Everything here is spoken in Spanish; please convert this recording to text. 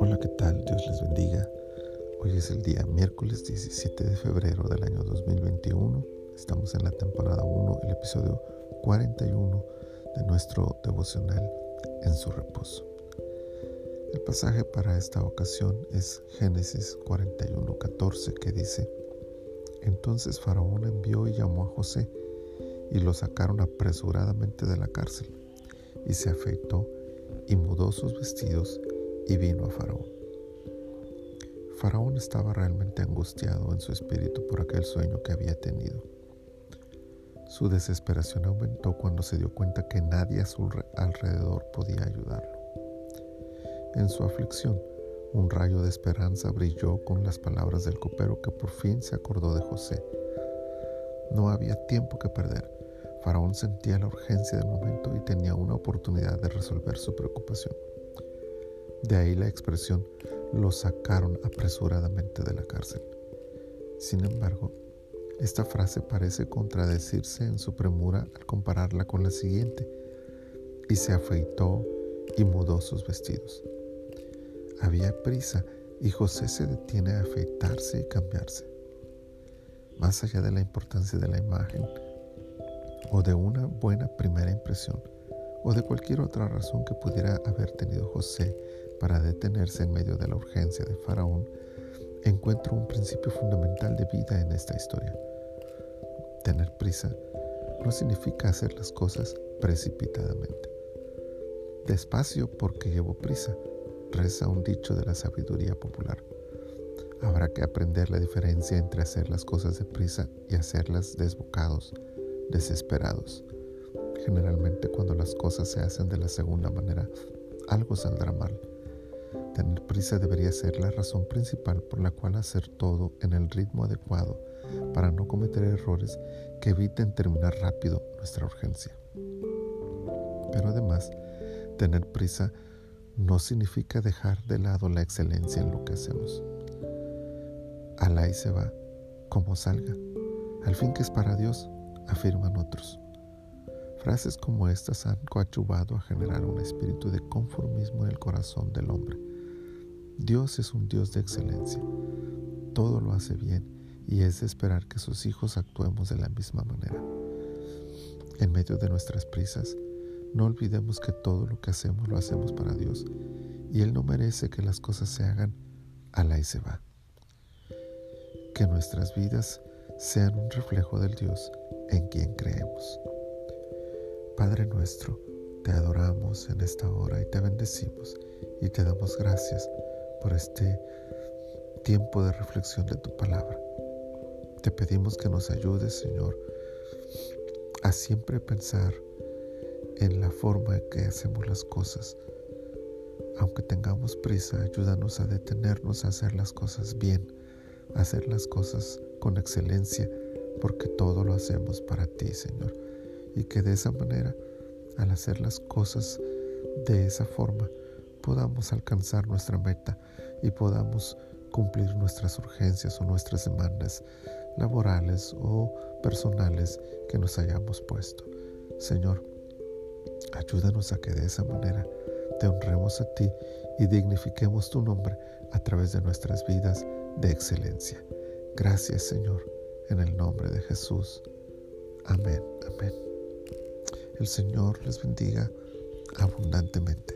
Hola, ¿qué tal? Dios les bendiga. Hoy es el día miércoles 17 de febrero del año 2021. Estamos en la temporada 1, el episodio 41 de nuestro devocional en su reposo. El pasaje para esta ocasión es Génesis 41:14 que dice, Entonces Faraón envió y llamó a José y lo sacaron apresuradamente de la cárcel y se afeitó y mudó sus vestidos y vino a Faraón. Faraón estaba realmente angustiado en su espíritu por aquel sueño que había tenido. Su desesperación aumentó cuando se dio cuenta que nadie a su alrededor podía ayudarlo. En su aflicción, un rayo de esperanza brilló con las palabras del copero que por fin se acordó de José. No había tiempo que perder. Faraón sentía la urgencia del momento y tenía una oportunidad de resolver su preocupación. De ahí la expresión, lo sacaron apresuradamente de la cárcel. Sin embargo, esta frase parece contradecirse en su premura al compararla con la siguiente, y se afeitó y mudó sus vestidos. Había prisa y José se detiene a afeitarse y cambiarse. Más allá de la importancia de la imagen o de una buena primera impresión o de cualquier otra razón que pudiera haber tenido José para detenerse en medio de la urgencia de Faraón, encuentro un principio fundamental de vida en esta historia. Tener prisa no significa hacer las cosas precipitadamente. Despacio porque llevo prisa, reza un dicho de la sabiduría popular. Habrá que aprender la diferencia entre hacer las cosas deprisa y hacerlas desbocados, desesperados. Generalmente cuando las cosas se hacen de la segunda manera, algo saldrá mal. Tener prisa debería ser la razón principal por la cual hacer todo en el ritmo adecuado para no cometer errores que eviten terminar rápido nuestra urgencia. Pero además, tener prisa no significa dejar de lado la excelencia en lo que hacemos. Alá y se va, como salga, al fin que es para Dios, afirman otros. Frases como estas han coadyuvado a generar un espíritu de conformismo en el corazón del hombre Dios es un Dios de excelencia. Todo lo hace bien y es de esperar que sus hijos actuemos de la misma manera. En medio de nuestras prisas, no olvidemos que todo lo que hacemos lo hacemos para Dios y Él no merece que las cosas se hagan a la y se va. Que nuestras vidas sean un reflejo del Dios en quien creemos. Padre nuestro, te adoramos en esta hora y te bendecimos y te damos gracias por este tiempo de reflexión de tu palabra. Te pedimos que nos ayudes, Señor, a siempre pensar en la forma en que hacemos las cosas. Aunque tengamos prisa, ayúdanos a detenernos a hacer las cosas bien, a hacer las cosas con excelencia, porque todo lo hacemos para ti, Señor. Y que de esa manera, al hacer las cosas de esa forma, podamos alcanzar nuestra meta y podamos cumplir nuestras urgencias o nuestras demandas laborales o personales que nos hayamos puesto. Señor, ayúdanos a que de esa manera te honremos a ti y dignifiquemos tu nombre a través de nuestras vidas de excelencia. Gracias Señor, en el nombre de Jesús. Amén, amén. El Señor les bendiga abundantemente.